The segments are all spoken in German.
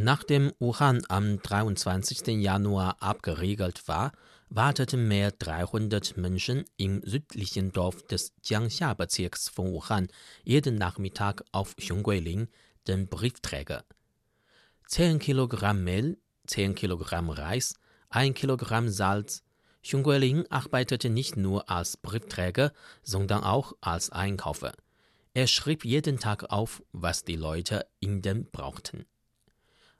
Nachdem Wuhan am 23. Januar abgeriegelt war, warteten mehr 300 Menschen im südlichen Dorf des Jiangxia-Bezirks von Wuhan jeden Nachmittag auf Xiongguilin, den Briefträger. 10 Kilogramm Mehl, 10 Kilogramm Reis, 1 Kilogramm Salz. Xiongguilin arbeitete nicht nur als Briefträger, sondern auch als Einkaufer. Er schrieb jeden Tag auf, was die Leute in dem brauchten.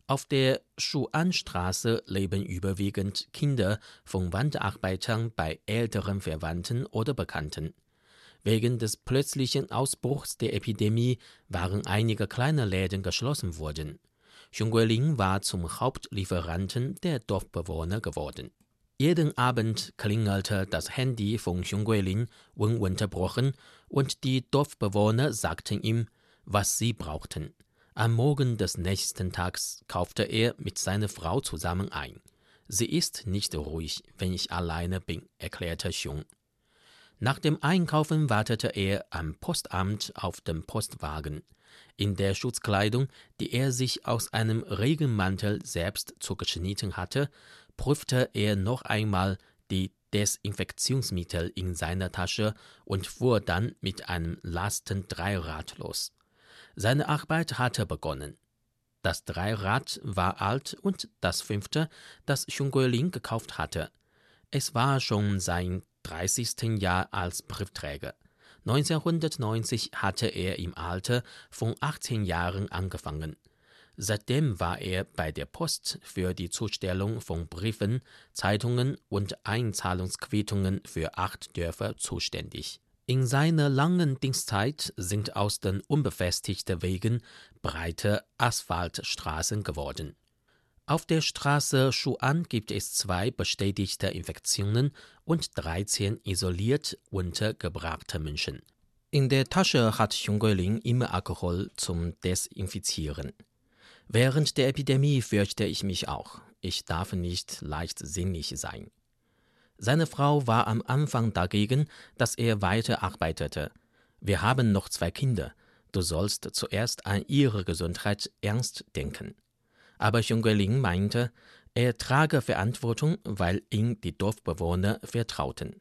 Auf der Schuanstraße leben überwiegend Kinder von Wanderarbeitern bei älteren Verwandten oder Bekannten. Wegen des plötzlichen Ausbruchs der Epidemie waren einige kleine Läden geschlossen worden. Xiongguilin war zum Hauptlieferanten der Dorfbewohner geworden. Jeden Abend klingelte das Handy von Xiongguilin ununterbrochen und die Dorfbewohner sagten ihm, was sie brauchten. Am Morgen des nächsten Tags kaufte er mit seiner Frau zusammen ein. Sie ist nicht ruhig, wenn ich alleine bin, erklärte Xiong. Nach dem Einkaufen wartete er am Postamt auf dem Postwagen. In der Schutzkleidung, die er sich aus einem Regenmantel selbst zugeschnitten hatte, prüfte er noch einmal die Desinfektionsmittel in seiner Tasche und fuhr dann mit einem Lastendreirad los. Seine Arbeit hatte begonnen. Das Dreirad war alt und das fünfte, das Xiongguilin gekauft hatte. Es war schon sein 30. Jahr als Briefträger. 1990 hatte er im Alter von 18 Jahren angefangen. Seitdem war er bei der Post für die Zustellung von Briefen, Zeitungen und Einzahlungsquittungen für acht Dörfer zuständig. In seiner langen Dienstzeit sind aus den unbefestigten Wegen breite Asphaltstraßen geworden. Auf der Straße Schuan gibt es zwei bestätigte Infektionen und 13 isoliert untergebrachte Menschen. In der Tasche hat Xiongguilin immer Alkohol zum Desinfizieren. Während der Epidemie fürchte ich mich auch. Ich darf nicht leichtsinnig sein. Seine Frau war am Anfang dagegen, dass er weiter arbeitete. Wir haben noch zwei Kinder. Du sollst zuerst an ihre Gesundheit ernst denken. Aber Xiongguilin meinte, er trage Verantwortung, weil ihm die Dorfbewohner vertrauten.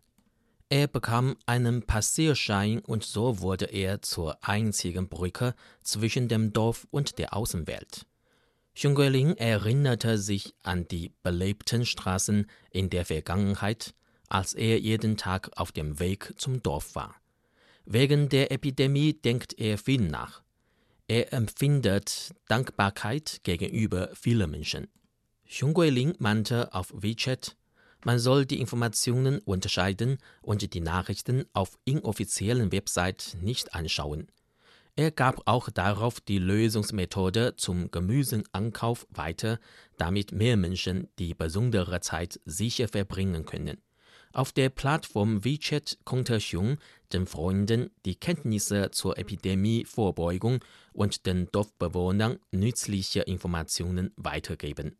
Er bekam einen Passierschein und so wurde er zur einzigen Brücke zwischen dem Dorf und der Außenwelt. Xiongguilin erinnerte sich an die belebten Straßen in der Vergangenheit, als er jeden Tag auf dem Weg zum Dorf war. Wegen der Epidemie denkt er viel nach. Er empfindet Dankbarkeit gegenüber vielen Menschen. Xiongguilin meinte auf WeChat, man soll die Informationen unterscheiden und die Nachrichten auf inoffiziellen Websites nicht anschauen. Er gab auch darauf die Lösungsmethode zum Gemüseankauf weiter, damit mehr Menschen die besondere Zeit sicher verbringen können. Auf der Plattform WeChat konnte Xiong den Freunden die Kenntnisse zur Epidemievorbeugung und den Dorfbewohnern nützliche Informationen weitergeben